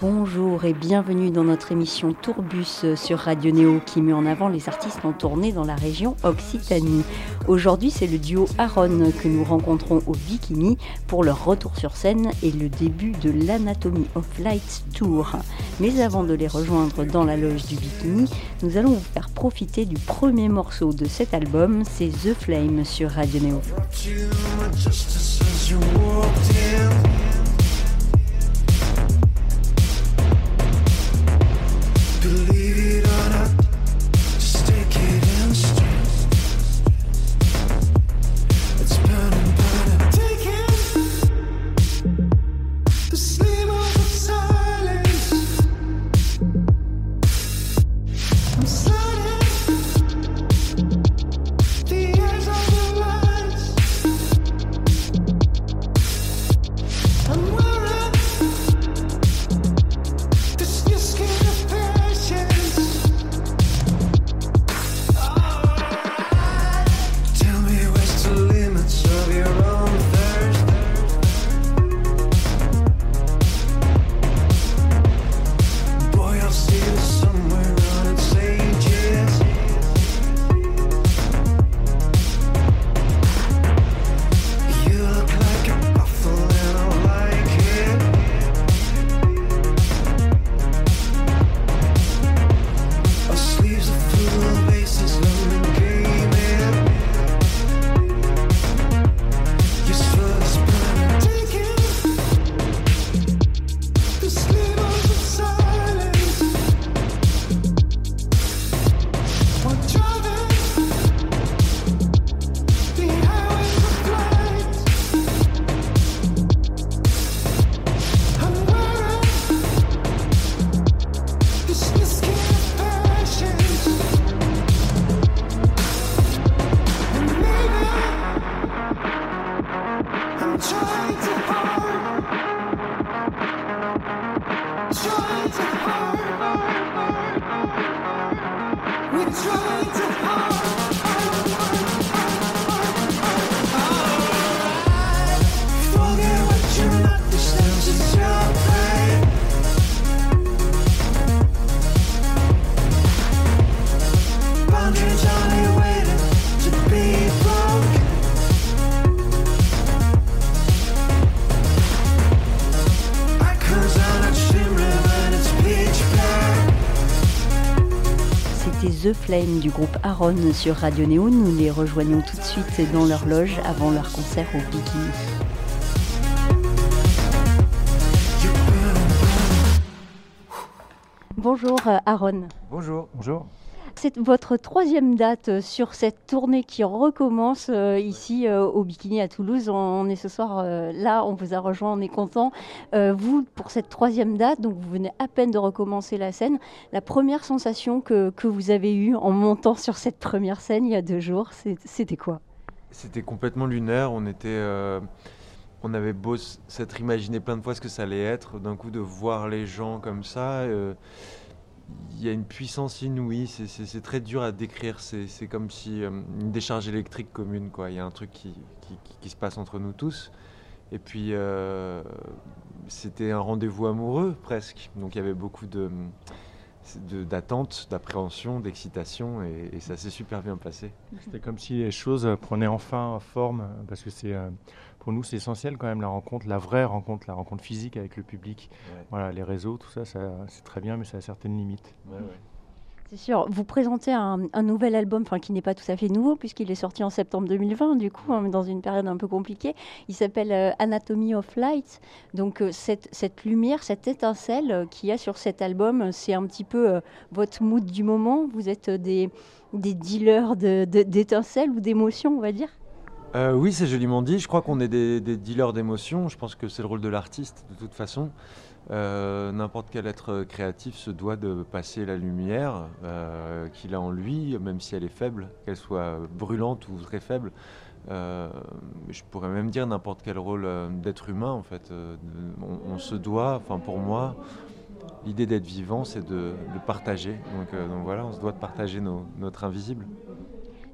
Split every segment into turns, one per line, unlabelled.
Bonjour et bienvenue dans notre émission Tourbus sur Radio Néo qui met en avant les artistes en tournée dans la région Occitanie. Aujourd'hui, c'est le duo Aaron que nous rencontrons au Bikini pour leur retour sur scène et le début de l'Anatomy of Light Tour. Mais avant de les rejoindre dans la loge du Bikini, nous allons vous faire profiter du premier morceau de cet album, c'est The Flame sur Radio Néo. The Flame du groupe Aaron sur Radio Néo. Nous les rejoignons tout de suite dans leur loge avant leur concert au Bikini. Bonjour Aaron.
Bonjour. Bonjour.
C'est votre troisième date sur cette tournée qui recommence euh, ici euh, au Bikini à Toulouse. On est ce soir euh, là, on vous a rejoint, on est content. vous, pour cette troisième date, donc vous venez à peine de recommencer la scène. La première sensation que, que vous avez eue en montant sur cette première scène il y a deux jours, c'était quoi?
C'était complètement lunaire. On était on avait beau s'être imaginé plein de fois ce que ça allait être, d'un coup de voir les gens comme ça, y a une puissance inouïe, c'est très dur à décrire, c'est comme si euh, une décharge électrique commune, quoi. Il y a un truc qui, qui, se passe entre nous tous. Et puis, euh, c'était un rendez-vous amoureux presque. Donc, il y avait beaucoup de d'attente, d'appréhension, d'excitation, et, ça s'est super bien passé.
C'était comme si les choses prenaient enfin forme, parce que c'est euh, pour nous c'est essentiel quand même la rencontre, la vraie rencontre, la rencontre physique avec le public. Voilà, les réseaux, tout ça, c'est très bien, mais ça a certaines limites.
c'est sûr. Vous présentez un, nouvel album, enfin qui n'est pas tout à fait nouveau puisqu'il est sorti en septembre 2020, du coup, hein, dans une période un peu compliquée. Il s'appelle euh, Anatomy of Light. Donc euh, cette, cette, lumière, cette étincelle euh, qu'il y a sur cet album, c'est un petit peu votre mood du moment. Vous êtes des, des dealers d'étincelles ou d'émotions, on va dire?
Euh, oui, c'est joliment dit. Je crois qu'on est des, dealers d'émotions. Je pense que c'est le rôle de l'artiste, de toute façon. Euh, n'importe quel être créatif se doit de passer la lumière euh, qu'il a en lui, même si elle est faible, qu'elle soit brûlante ou très faible. je pourrais même dire n'importe quel rôle d'être humain, en fait. On, se doit, enfin pour moi, l'idée d'être vivant, c'est de, partager. Donc, voilà, on se doit de partager notre invisible.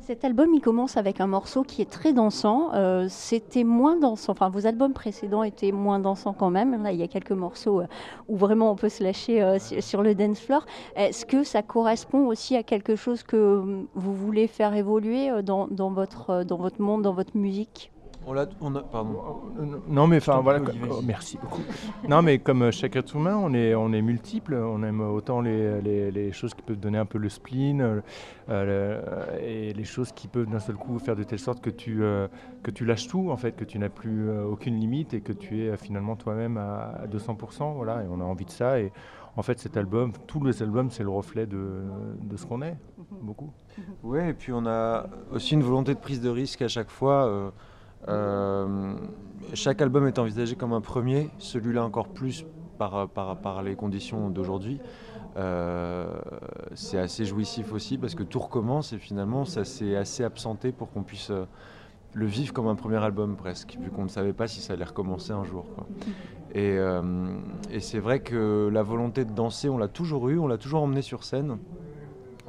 Cet album, il commence avec un morceau qui est très dansant. Euh, c'était moins dansant, enfin vos albums précédents étaient moins dansants quand même. Là, il y a quelques morceaux euh, où vraiment on peut se lâcher euh, sur le dance floor. Est-ce que ça correspond aussi à quelque chose que vous voulez faire évoluer dans votre, dans votre monde, dans votre musique?
On a, pardon.
Non, mais enfin voilà. Oh, merci beaucoup. non, mais comme euh, chaque être humain, on est, on est multiple. On aime autant les, les, choses qui peuvent donner un peu le spleen euh, euh, et les choses qui peuvent d'un seul coup faire de telle sorte que tu, que tu lâches tout, en fait, que tu n'as plus aucune limite et que tu es finalement toi-même à, 200%. Voilà, et on a envie de ça. Et en fait, cet album, tous les albums, c'est le reflet de, de ce qu'on est, beaucoup.
Oui, et puis on a aussi une volonté de prise de risque à chaque fois. Euh, chaque album est envisagé comme un premier, celui-là encore plus par, par, les conditions d'aujourd'hui. Euh, c'est assez jouissif aussi parce que tout recommence et finalement ça s'est assez absenté pour qu'on puisse euh, le vivre comme un premier album presque, vu qu'on ne savait pas si ça allait recommencer un jour. Et, c'est vrai que la volonté de danser, on l'a toujours eu, on l'a toujours emmené sur scène.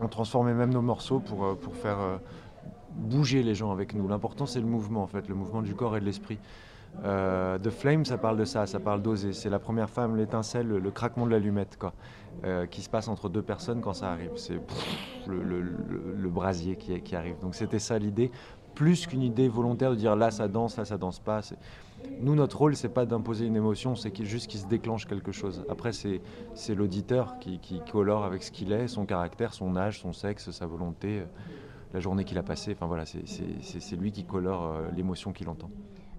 On transformait même nos morceaux pour, pour faire bouger les gens avec nous. L'important, c'est le mouvement, en fait, le mouvement du corps et de l'esprit. Euh, The Flame, ça parle de ça, ça parle d'oser. C'est la première femme, l'étincelle, le, craquement de l'allumette, quoi, euh, qui se passe entre deux personnes quand ça arrive. C'est le, brasier qui, arrive. Donc c'était ça l'idée, plus qu'une idée volontaire de dire là ça danse, là ça danse pas. Nous, notre rôle, c'est pas d'imposer une émotion, c'est juste qu'il se déclenche quelque chose. Après, c'est l'auditeur qui, qui colore avec ce qu'il est, son caractère, son âge, son sexe, sa volonté la journée qu'il a passée. Enfin voilà, c'est lui qui colore euh, l'émotion qu'il entend.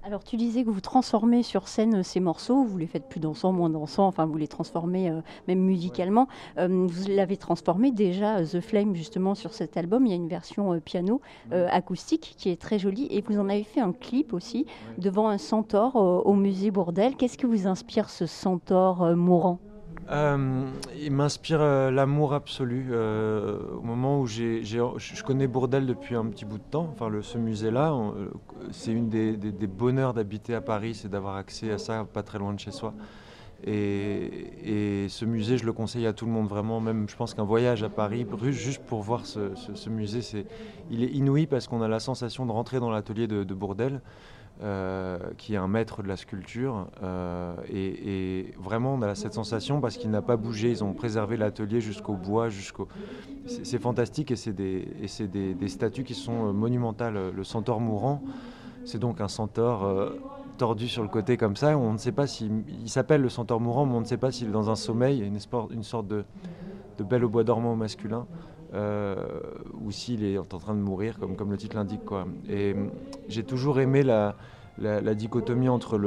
Alors tu disais que vous transformez sur scène euh, ces morceaux, vous les faites plus dansants, moins dansants, enfin vous les transformez euh, même musicalement. vous l'avez transformé déjà The Flame justement sur cet album, il y a une version piano acoustique qui est très jolie et vous en avez fait un clip aussi devant un centaure au musée Bourdelle. Qu'est-ce que vous inspire ce centaure mourant?
Euh, il m'inspire euh, l'amour absolu. Euh, au moment où j'ai, je connais Bourdelle depuis un petit bout de temps, enfin ce musée-là, c'est une des, bonheurs d'habiter à Paris, c'est d'avoir accès à ça pas très loin de chez soi. Et, ce musée, je le conseille à tout le monde vraiment. Même, je pense qu'un voyage à Paris, juste pour voir ce, musée, c'est, il est inouï parce qu'on a la sensation de rentrer dans l'atelier de, de Bourdelle. Euh, qui est un maître de la sculpture. Euh, et, vraiment, on a cette sensation parce qu'il n'a pas bougé. Ils ont préservé l'atelier jusqu'au bois, jusqu'au. C'est fantastique et c'est des, des, des, statues qui sont euh, monumentales. Le centaure mourant, c'est donc un centaure tordu sur le côté comme ça. On ne sait pas s'il il s'appelle le centaure mourant, mais on ne sait pas s'il est dans un sommeil, une, sorte de, belle au bois dormant masculin. Ou s'il est en train de mourir, comme, le titre l'indique. Et j'ai toujours aimé la, dichotomie entre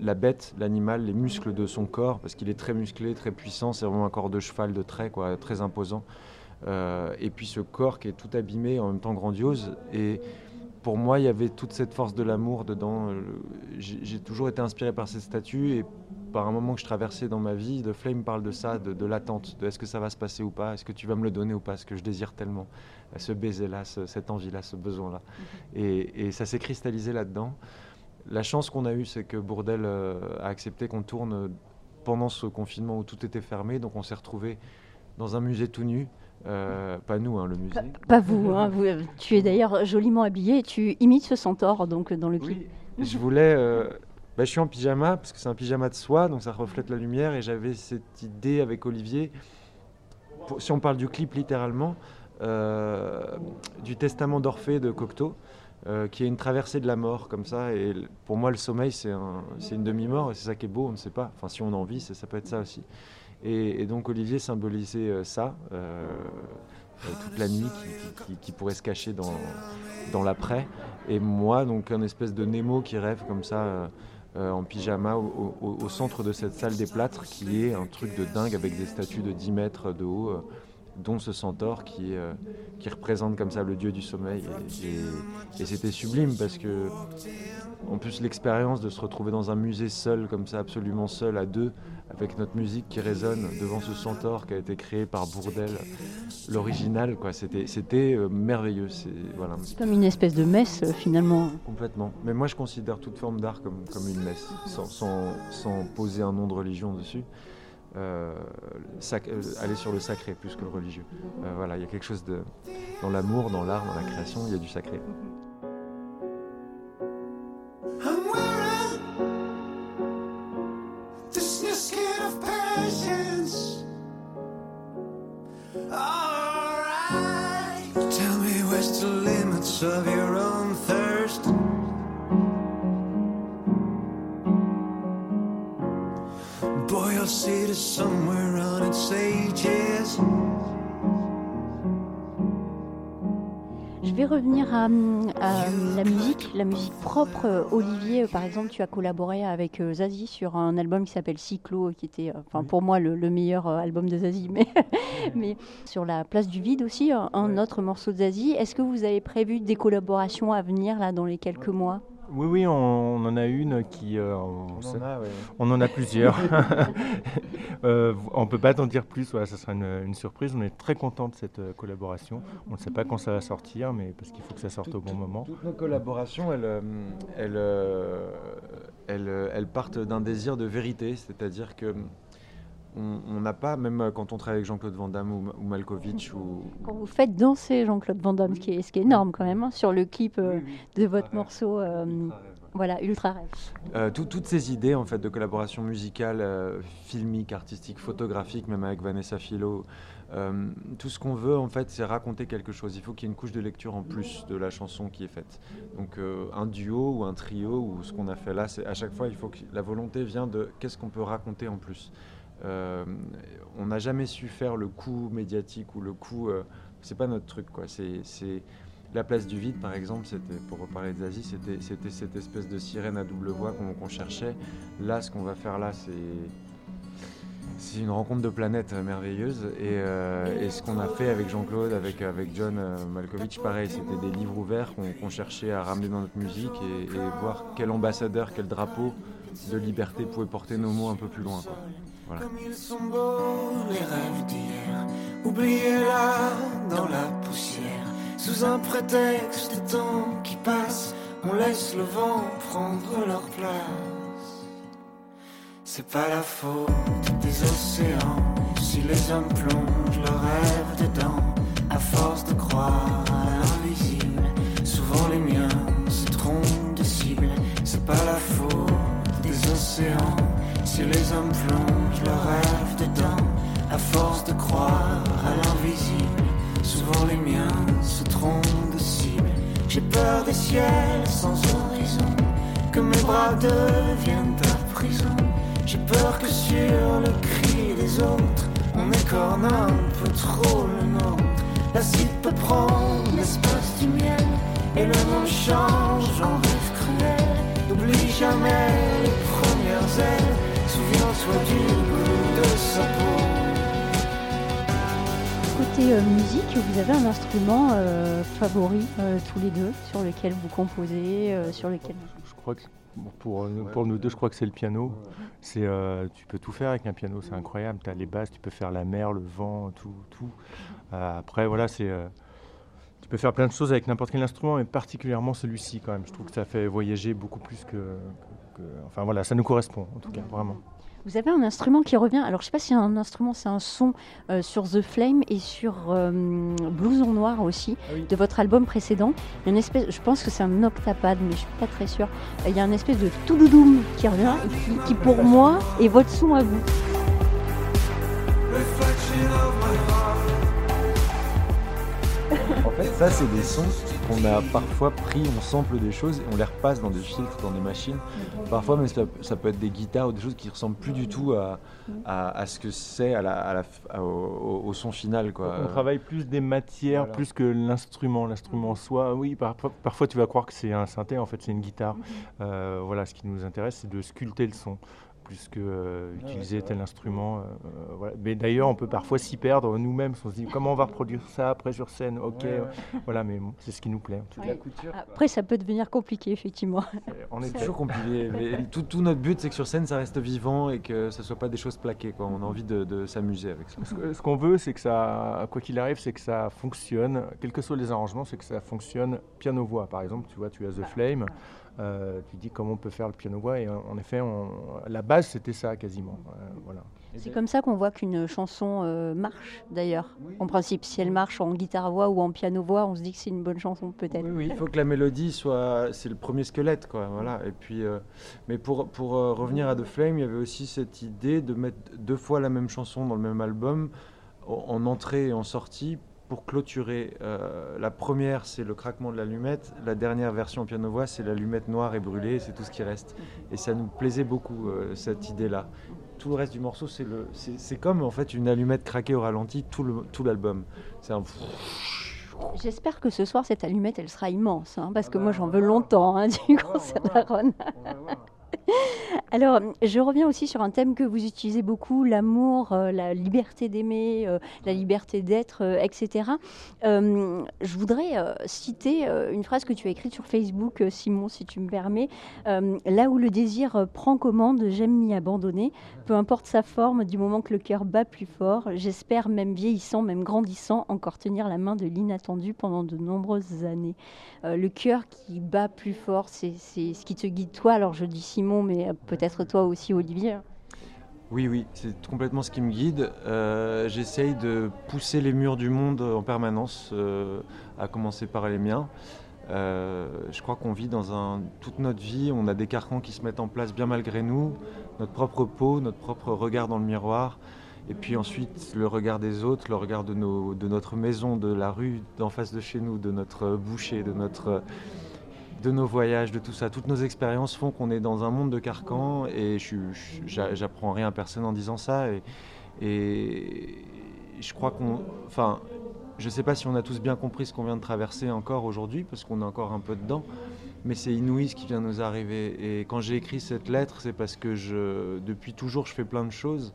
la bête, l'animal, les muscles de son corps, parce qu'il est très musclé, très puissant, c'est vraiment un corps de cheval de trait, très imposant. Euh, et puis ce corps qui est tout abîmé, en même temps grandiose. Et pour moi, il y avait toute cette force de l'amour dedans. J'ai toujours été inspiré par cette statue et par un moment que je traversais dans ma vie, The Flame parle de ça, de, l'attente, de est-ce que ça va se passer ou pas, est-ce que tu vas me le donner ou pas, ce que je désire tellement, ce baiser-là, cette envie-là, ce besoin-là. Mm-hmm. Et, et, ça s'est cristallisé là-dedans. La chance qu'on a eue, c'est que Bourdel euh, a accepté qu'on tourne pendant ce confinement où tout était fermé. Donc on s'est retrouvé dans un musée tout nu. Euh, pas nous, hein, le musée.
Pas, vous, hein, euh, Tu es d'ailleurs joliment habillé tu imites ce centaure donc, dans le clip.
Oui, je voulais. Bah, je suis en pyjama parce que c'est un pyjama de soie, donc ça reflète la lumière. Et j'avais cette idée avec Olivier, si on parle du clip littéralement, du testament d'Orphée de Cocteau. Euh, qui est une traversée de la mort comme ça. Et pour moi, le sommeil, c'est une demi-mort et c'est ça qui est beau, on ne sait pas. Enfin, si on en vit, ça peut être ça aussi. Et, donc Olivier symbolisait euh, ça, euh, toute la nuit qui, pourrait se cacher dans, dans l'après. Et moi, donc un espèce de Nemo qui rêve comme ça. En pyjama au, au, centre de cette salle des plâtres qui est un truc de dingue avec des statues de 10 mètres de haut dont ce centaure qui, euh, qui représente comme ça le dieu du sommeil. Et, c'était sublime parce que, en plus, l'expérience de se retrouver dans un musée seul, comme ça, absolument seul, à deux, avec notre musique qui résonne devant ce centaure qui a été créé par Bourdel, l'original, quoi. C'était, c'était euh, merveilleux. C'est, voilà.
comme une espèce de messe, euh, finalement.
Complètement. Mais moi, je considère toute forme d'art comme, comme une messe, sans, sans, sans poser un nom de religion dessus. Aller sur le sacré plus que le religieux. voilà, il y a quelque chose de dans l'amour, dans l'art, dans la création, il y a du sacré.
Je vais revenir à, la musique, la musique propre. Olivier, par exemple, tu as collaboré avec euh, Zazie sur un album qui s'appelle Cyclo, qui était, euh, enfin, pour moi, le, meilleur euh, album de Zazie. Mais, mais sur la place du vide aussi, un autre morceau de Zazie. Est-ce que vous avez prévu des collaborations à venir là dans les quelques mois?
Oui, oui, on, en a une qui. Euh, on, en a, plusieurs. euh, on ne peut pas t'en dire plus, ça sera une, surprise. On est très content de cette euh, collaboration. On ne sait pas quand ça va sortir, mais parce qu'il faut que ça sorte au bon moment.
Toutes nos collaborations, elles, elles, elles partent d'un désir de vérité, c'est-à-dire que on n'a pas, même quand on travaille avec Jean-Claude Van Damme ou, Malkovich. Ou...
Quand vous faites danser Jean-Claude Van Damme, ce, qui est, ce qui est énorme quand même, hein, sur le clip euh, de votre morceau. Euh, voilà, Ultra Rêve.
Euh, toutes ces idées en fait de collaboration musicale, filmique, artistique, photographique, même avec Vanessa Philo, tout ce qu'on veut en fait, c'est raconter quelque chose. Il faut qu'il y ait une couche de lecture en plus de la chanson qui est faite. Donc un duo ou un trio ou ce qu'on a fait là, c'est à chaque fois il faut que la volonté vient de qu'est-ce qu'on peut raconter en plus. Euh, on n'a jamais su faire le coup médiatique ou le coup. Euh, c'est pas notre truc, quoi. C'est la place du vide, par exemple, pour reparler de Zazie, c'était cette espèce de sirène à double voix qu'on cherchait. Là, ce qu'on va faire là, c'est une rencontre de planètes merveilleuse. Et, euh, ce qu'on a fait avec Jean-Claude, avec John Malkovich, pareil, c'était des livres ouverts qu'on cherchait à ramener dans notre musique et, voir quel ambassadeur, quel drapeau de liberté pouvait porter nos mots un peu plus loin.
Comme ils sont beaux, les rêves d'hier, oubliés là dans la poussière. Sous un prétexte de temps qui passe, on laisse le vent prendre leur place. C'est pas la faute des océans si les hommes plongent leurs rêves dedans. À force de croire à l'invisible, souvent les miens se trompent de cible. C'est pas la faute des océans les hommes plongent leurs rêves dedans, à force de croire à l'invisible, souvent les miens se trompent de cible. J'ai peur des ciels sans horizon, que mes bras deviennent ta prison. J'ai peur que sur le cri des autres, on écorne un peu trop le nôtre. L'acide peut prendre l'espace du miel, et le monde change en rêve cruel. N'oublie jamais les premières ailes
Côté euh, musique, vous avez un instrument euh, favori euh, tous les deux sur lequel vous composez, sur lequel
je crois que pour, pour nous deux, je crois que c'est le piano. C'est, tu peux tout faire avec un piano, c'est incroyable. Tu as les basses, tu peux faire la mer, le vent, tout. tout. après, voilà, c'est tu peux faire plein de choses avec n'importe quel instrument, mais particulièrement celui-ci quand même. Je trouve que ça fait voyager beaucoup plus que, que, Enfin voilà, ça nous correspond en tout cas, vraiment.
Vous avez un instrument qui revient. Alors, je ne sais pas si un instrument, c'est un son euh, sur The Flame et sur euh, Blouson Noir aussi, ah de votre album précédent. Il y a une espèce, je pense que c'est un octapad, mais je ne suis pas très sûre. Il y a une espèce de touloudoum qui revient, qui, qui pour moi est votre son à vous.
En fait, ça, c'est des sons qu'on a parfois pris, on sample des choses et on les repasse dans des filtres, dans des machines. Parfois, mais ça, peut être des guitares ou des choses qui ressemblent plus du tout à, ce que c'est à la, au, son final. Quoi.
On travaille plus des matières, plus que l'instrument. L'instrument soit, oui, parfois tu vas croire que c'est un synthé, en fait c'est une guitare. Euh, voilà, ce qui nous intéresse, c'est de sculpter le son plus que euh, utiliser tel instrument. Euh, euh, mais d'ailleurs, on peut parfois s'y perdre nous-mêmes. On se dit comment on va reproduire ça après sur scène? Ok, voilà, mais c'est ce qui nous plaît.
Après, ça peut devenir compliqué, effectivement.
On est toujours compliqué. tout, tout, notre but, c'est que sur scène, ça reste vivant et que ce soit pas des choses plaquées. Quoi. On a envie de, s'amuser avec ça.
Ce, qu'on veut, c'est que ça, quoi qu'il arrive, c'est que ça fonctionne. Quels que soient les arrangements, c'est que ça fonctionne piano-voix. Par exemple, tu vois, tu as The Flame. Euh, tu dis comment on peut faire le piano-voix. Et en effet, la base, c'était ça quasiment. voilà.
C'est comme ça qu'on voit qu'une chanson marche, d'ailleurs. En principe, si elle marche en guitare-voix ou en piano-voix, on se dit que c'est une bonne chanson, peut-être.
Oui, il faut que la mélodie soit. C'est le premier squelette, quoi. Voilà. Et puis, mais pour, pour revenir à The Flame, il y avait aussi cette idée de mettre deux fois la même chanson dans le même album, en entrée et en sortie, pour clôturer. Euh, la première, c'est le craquement de l'allumette. La dernière version piano-voix, c'est l'allumette noire et brûlée. C'est tout ce qui reste. Et ça nous plaisait beaucoup, euh, cette idée-là. Tout le reste du morceau, c'est, le, c'est, comme en fait une allumette craquée au ralenti, tout, le, tout l'album. C'est un...
J'espère que ce soir, cette allumette, elle sera immense, hein, parce que moi, j'en veux longtemps hein, du concert d'Aaron. Alors, je reviens aussi sur un thème que vous utilisez beaucoup, l'amour, euh, la liberté d'aimer, euh, la liberté d'être, euh, etc. je voudrais citer une phrase que tu as écrite sur Facebook, Simon, si tu me permets. là où le désir prend commande, j'aime m'y abandonner, peu importe sa forme, du moment que le cœur bat plus fort. J'espère, même vieillissant, même grandissant, encore tenir la main de l'inattendu pendant de nombreuses années. le cœur qui bat plus fort, c'est ce qui te guide toi. Alors, je dis Mais peut-être peut-être toi aussi, Olivier.
Oui, oui, c'est complètement ce qui me guide. Euh, j'essaye de pousser les murs du monde en permanence, euh, à commencer par les miens. Euh, je crois qu'on vit dans un, toute notre vie, on a des carcans qui se mettent en place bien malgré nous, notre propre peau, notre propre regard dans le miroir, et puis ensuite le regard des autres, le regard de notre maison, de la rue d'en face de chez nous, de notre boucher, de notre de nos voyages, de tout ça. Toutes nos expériences font qu'on est dans un monde de carcans et j'apprends rien à personne en disant ça. Et, je crois qu'on. Enfin, je ne sais pas si on a tous bien compris ce qu'on vient de traverser encore aujourd'hui, parce qu'on est encore un peu dedans, mais c'est inouï ce qui vient de nous arriver. Et quand j'ai écrit cette lettre, c'est parce que depuis toujours, je fais plein de choses.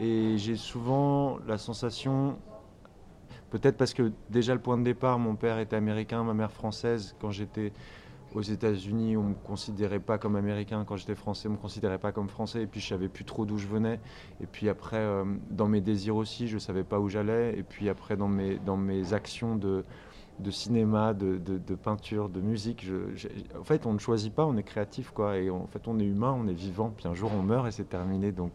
Et j'ai souvent la sensation, peut-être parce que déjà le point de départ, mon père était américain, ma mère française, quand j'étais aux États-Unis, on ne me considérait pas comme américain. Quand j'étais français, on ne me considérait pas comme français. Et puis, je savais plus trop d'où je venais. Et puis après, euh, dans mes désirs aussi, je ne savais pas où j'allais. Et puis après, dans mes, dans mes actions de, de cinéma, de, de, peinture, de musique, je, en fait, on ne choisit pas, on est créatif. Quoi. Et en fait, on est humain, on est vivant. Puis un jour, on meurt et c'est terminé. Donc,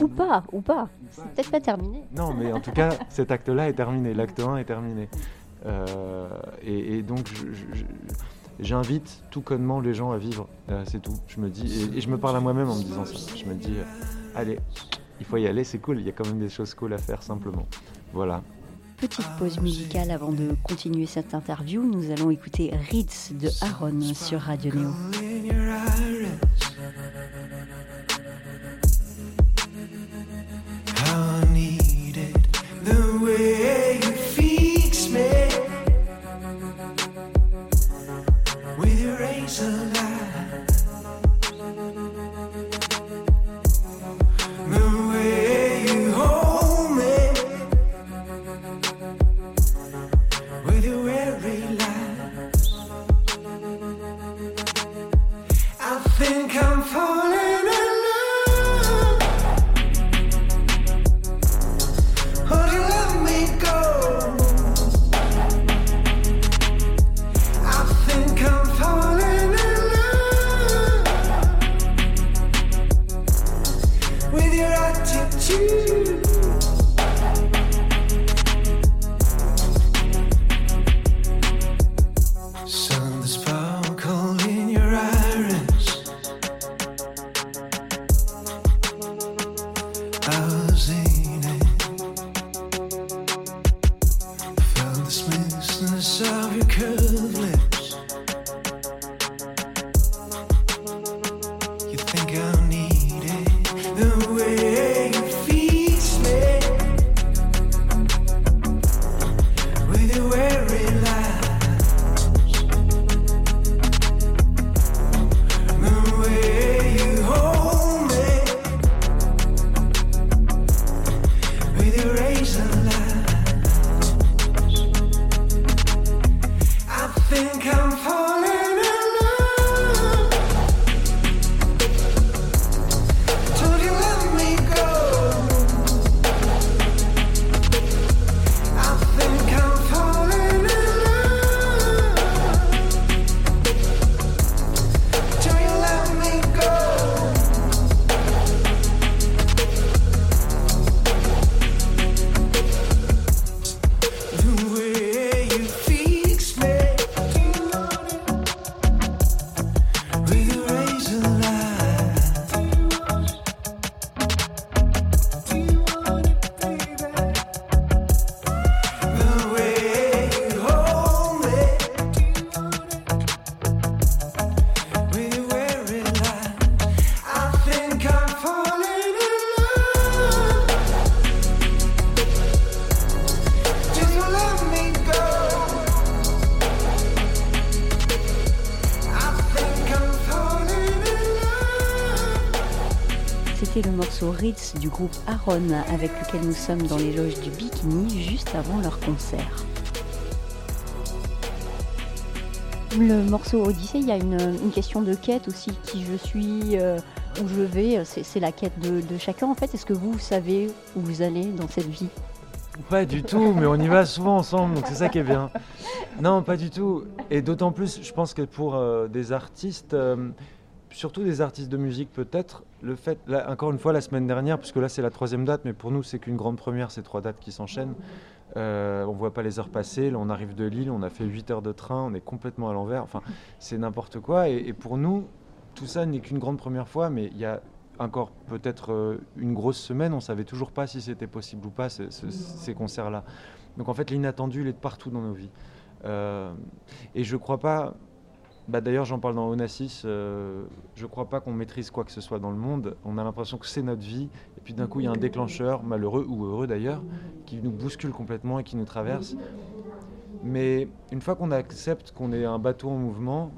Ou pas, ou pas. C'est peut-être pas terminé.
Non, mais en tout cas, cet acte-là est terminé. L'acte 1 est terminé. Euh, et, et, donc, je j'invite tout connement les gens à vivre. Euh, c'est tout. Je me dis et, je me parle à moi-même en me disant ça. Je me dis, euh, allez, il faut y aller, c'est cool. Il y a quand même des choses cool à faire simplement. Voilà.
Petite pause musicale avant de continuer cette interview. Nous allons écouter Ritz de Aaron sur Radio Neo. this looseness of your curve lip. Du groupe Aaron avec lequel nous sommes dans les loges du Bikini juste avant leur concert. Le morceau Odyssée, il y a une, question de quête aussi, qui je suis, euh, où je vais, c'est la quête de, de chacun en fait. Est-ce que vous savez où vous allez dans cette vie?
Pas du tout, mais on y va souvent ensemble, donc c'est ça qui est bien. Non, pas du tout. Et d'autant plus, je pense que pour euh, des artistes, euh, surtout des artistes de musique peut-être, le fait, encore une fois la semaine dernière, puisque là c'est la troisième date, mais pour nous c'est qu'une grande première, ces trois dates qui s'enchaînent. Euh, on voit pas les heures passer, on arrive de Lille, on a fait 8 heures de train, on est complètement à l'envers, enfin c'est n'importe quoi. Et, pour nous, tout ça n'est qu'une grande première fois, mais il y a encore peut-être euh, une grosse semaine, on savait toujours pas si c'était possible ou pas ces concerts-là. Donc en fait, l'inattendu, il est de partout dans nos vies. Euh, et je crois pas. Bah, D'ailleurs, j'en parle dans Onassis. Euh, je crois pas qu'on maîtrise quoi que ce soit dans le monde. On a l'impression que c'est notre vie. Et puis d'un coup, il y a un déclencheur, malheureux ou heureux d'ailleurs, qui nous bouscule complètement et qui nous traverse. Mais une fois qu'on accepte qu'on est un bateau en mouvement,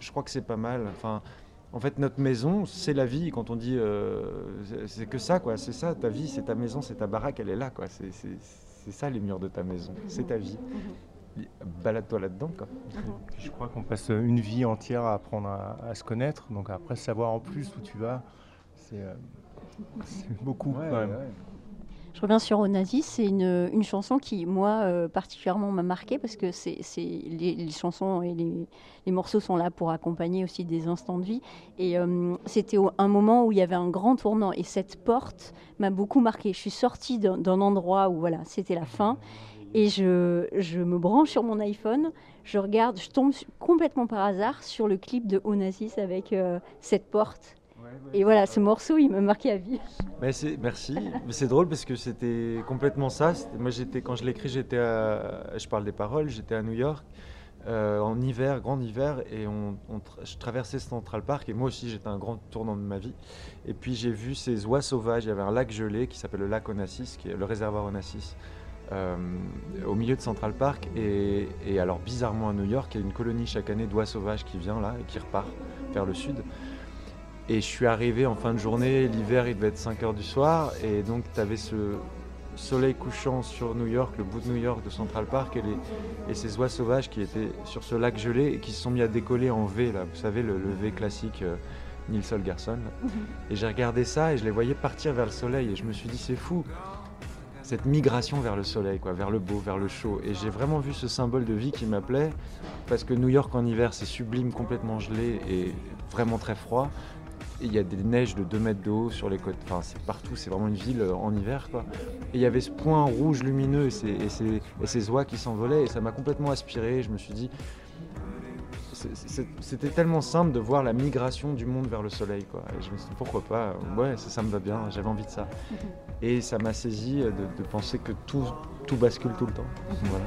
je crois que c'est pas mal. Enfin, en fait, notre maison, c'est la vie. Quand on dit, euh, c'est que ça, quoi. C'est ça, ta vie, c'est ta maison, c'est ta baraque, elle est là, quoi. C'est ça les murs de ta maison, c'est ta vie. Balade-toi là-dedans, quoi.
Je crois qu'on passe une vie entière à apprendre à, se connaître. Donc après, savoir en plus où tu vas, c'est euh, beaucoup quand même.
Je reviens sur Onassis, c'est une, une, chanson qui, moi, euh, particulièrement m'a marqué parce que c'est, les, chansons et les, les, morceaux sont là pour accompagner aussi des instants de vie. Et euh, c'était un moment où il y avait un grand tournant et cette porte m'a beaucoup marqué. Je suis sortie d'un, endroit où voilà, c'était la fin et je, je, me branche sur mon iPhone, je regarde, je tombe complètement par hasard sur le clip de Onassis avec euh, cette porte et voilà, ce morceau, il m'a marqué à vie.
Mais merci. c'est drôle parce que c'était complètement ça. Moi, j'étais quand je l'écris, j'étais, je parle des paroles, j'étais à New York. Euh, en hiver, grand hiver, et on, je traversais Central Park, et moi aussi j'étais un grand tournant de ma vie. Et puis j'ai vu ces oies sauvages, il y avait un lac gelé qui s'appelle le lac Onassis, qui est le réservoir Onassis, euh, au milieu de Central Park. Et, et, alors bizarrement à New York, il y a une colonie chaque année d'oies sauvages qui vient là et qui repart vers le sud. Et je suis arrivé en fin de journée, l'hiver il devait être 5 heures du soir, et donc tu avais ce soleil couchant sur New York, le bout de New York de Central Park, et, les, et ces oies sauvages qui étaient sur ce lac gelé et qui se sont mis à décoller en V, là, vous savez, le, V classique euh, Nils Holgersson. Et j'ai regardé ça et je les voyais partir vers le soleil, et je me suis dit, c'est fou, cette migration vers le soleil, quoi, vers le beau, vers le chaud. Et j'ai vraiment vu ce symbole de vie qui m'appelait, parce que New York en hiver, c'est sublime, complètement gelé et vraiment très froid il y a des neiges de 2 mètres de haut sur les côtes. Enfin, c'est partout, c'est vraiment une ville euh, en hiver. Et il y avait ce point rouge lumineux et et ces, oies qui s'envolaient et ça m'a complètement aspiré. Je me suis dit, c'était tellement simple de voir la migration du monde vers le soleil. Quoi. Et je me suis dit, pourquoi pas Ouais, ça, me va bien, j'avais envie de ça. Mhm. Et ça m'a saisi de, de, penser que tout, tout bascule tout le temps. Voilà.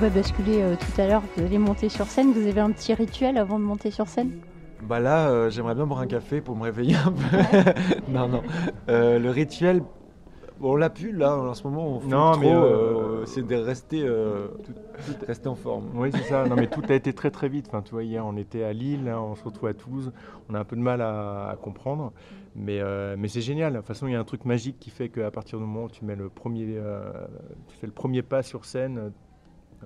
Va basculer euh, tout à l'heure. Vous allez monter sur scène. Vous avez un petit rituel avant de monter sur scène?
Bah là, euh, j'aimerais bien boire un café pour me réveiller un peu. non, non. Euh, le rituel, on l'a plus là en ce moment. On non, mais c'est de rester, rester en forme.
Oui, c'est ça. Non, mais tout a été très très vite. Enfin, tu vois, hier on était à Lille, on se retrouve à Toulouse. On a un peu de mal à, comprendre, mais mais c'est génial. De toute façon, il y a un truc magique qui fait qu'à partir du moment où tu mets le premier, tu fais le premier pas sur scène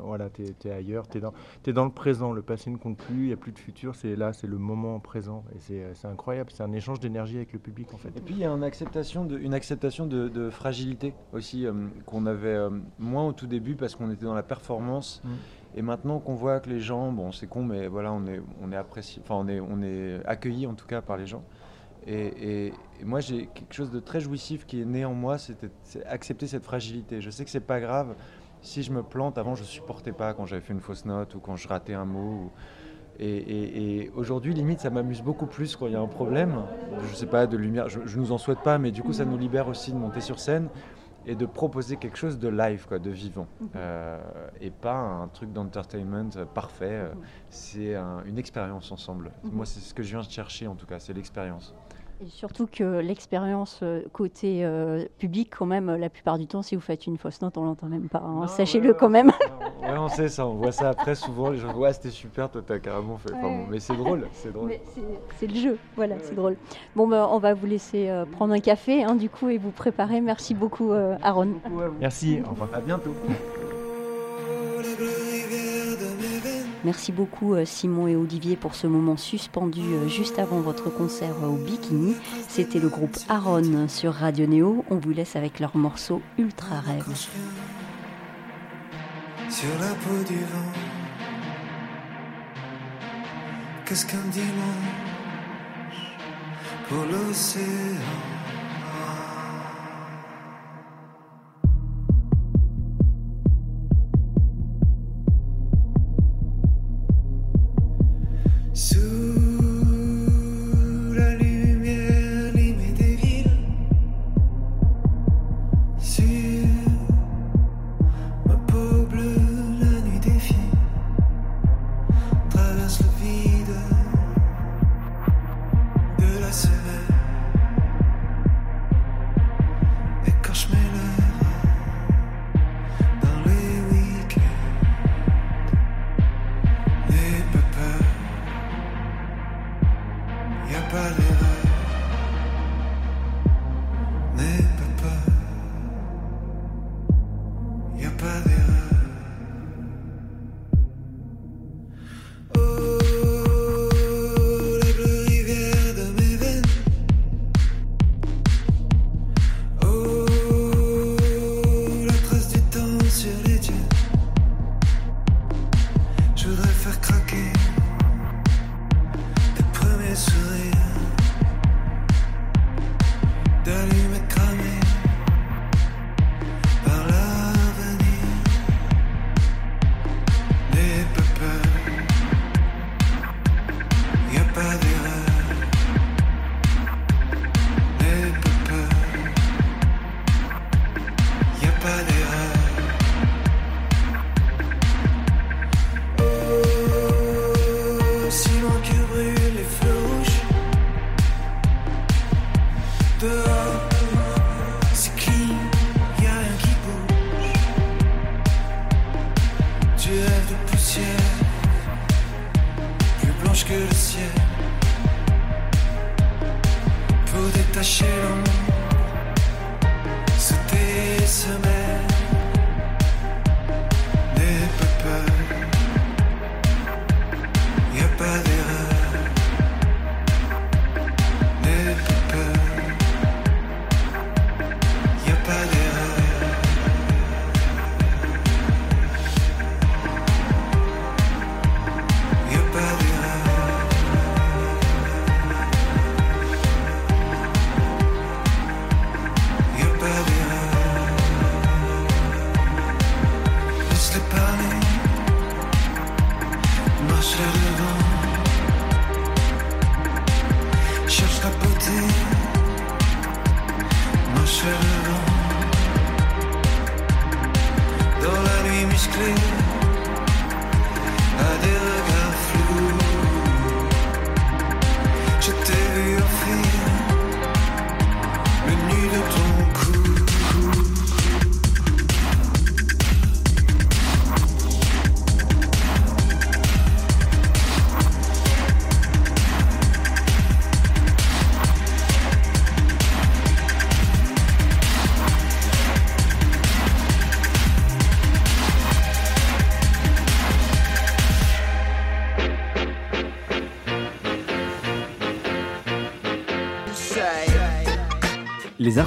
voilà, tu es, ailleurs, tu es, es, dans le présent. Le passé ne compte plus, il n'y a plus de futur. C'est là, c'est le moment présent. Et c'est incroyable. C'est un échange d'énergie avec le public, en fait.
Et puis, il y a une acceptation de, une acceptation de, fragilité aussi, euh, qu'on avait euh, moins au tout début parce qu'on était dans la performance. Mm. Et maintenant qu'on voit que les gens, bon, c'est con, mais voilà, on est, on est apprécié, enfin, on est, on est accueilli en tout cas par les gens. Et, et moi, j'ai quelque chose de très jouissif qui est né en moi, c'est accepter cette fragilité. Je sais que c'est pas grave si je me plante, avant je supportais pas quand j'avais fait une fausse note ou quand je ratais un mot. Et, aujourd'hui, limite, ça m'amuse beaucoup plus quand il y a un problème. Je sais pas, de lumière, je, je nous en souhaite pas, mais du coup, ça nous libère aussi de monter sur scène et de proposer quelque chose de live, quoi, de vivant, mhm. euh, et pas un truc d'entertainment parfait. Euh, mhm. C'est une expérience ensemble. Mhm. Moi, c'est ce que je viens de chercher, en tout cas, c'est l'expérience.
Et surtout que l'expérience euh, côté euh, public, quand même, la plupart du temps, si vous faites une fausse note, on l'entend même pas. Hein. Sachez-le quand même.
Ouais, on sait ça. On voit ça après souvent. Les gens disent ouais, c'était super, toi t'as carrément fait. mais c'est drôle, c'est drôle.
C'est le jeu, voilà, c'est drôle. Bon, ben, on va vous laisser euh, prendre un café, hein, du coup, et vous préparer. Merci beaucoup, Aaron.
Merci. Au revoir.
À bientôt.
Merci beaucoup euh, Simon et Olivier pour ce moment suspendu euh, juste avant votre concert euh, au Bikini. C'était le groupe Aaron sur Radio Néo. On vous laisse avec leur morceau Ultra Rêve.
Sur la peau du vent, qu'est-ce pour l'océan?